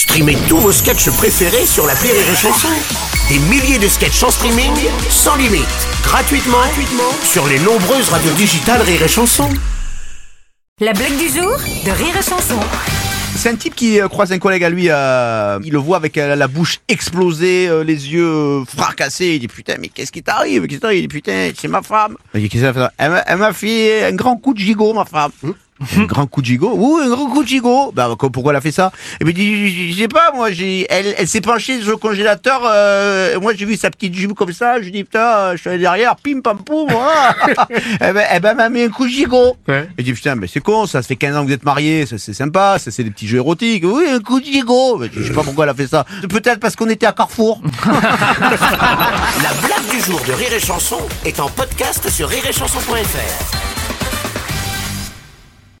Streamez tous vos sketchs préférés sur la Rire et Chanson. Des milliers de sketchs en streaming, sans limite, gratuitement, gratuitement sur les nombreuses radios digitales Rire et Chanson. La blague du jour de Rire et Chanson. C'est un type qui euh, croise un collègue à lui, euh, il le voit avec euh, la bouche explosée, euh, les yeux fracassés. Il dit putain, mais qu'est-ce qui t'arrive? Qu'est-ce qui t'arrive? Il dit putain, c'est ma femme. Il dit qu'est-ce qu'elle fait elle, m'a- elle m'a fait un grand coup de gigot, ma femme. Un grand coup de gigot Oui, un grand coup de gigot. Bah, pourquoi elle a fait ça? Et puis il dit, je sais pas, moi, j'ai, elle, elle s'est penchée sur le congélateur. euh, moi, j'ai vu sa petite jupe comme ça. Je dis putain, je suis allé derrière, pim pam poum. Voilà. eh ben, eh ben, elle m'a mis un coup de gigot. Il dit putain, mais c'est con, ça, ça fait 15 ans que vous êtes mariés, ça, c'est sympa, ça c'est des petits jeux érotiques. Oui, un coup de gigot. Je sais pas pourquoi elle a fait ça. Peut-être parce qu'on était à Carrefour. La blague du jour de Rire et Chanson est en podcast sur rireetchanson.fr.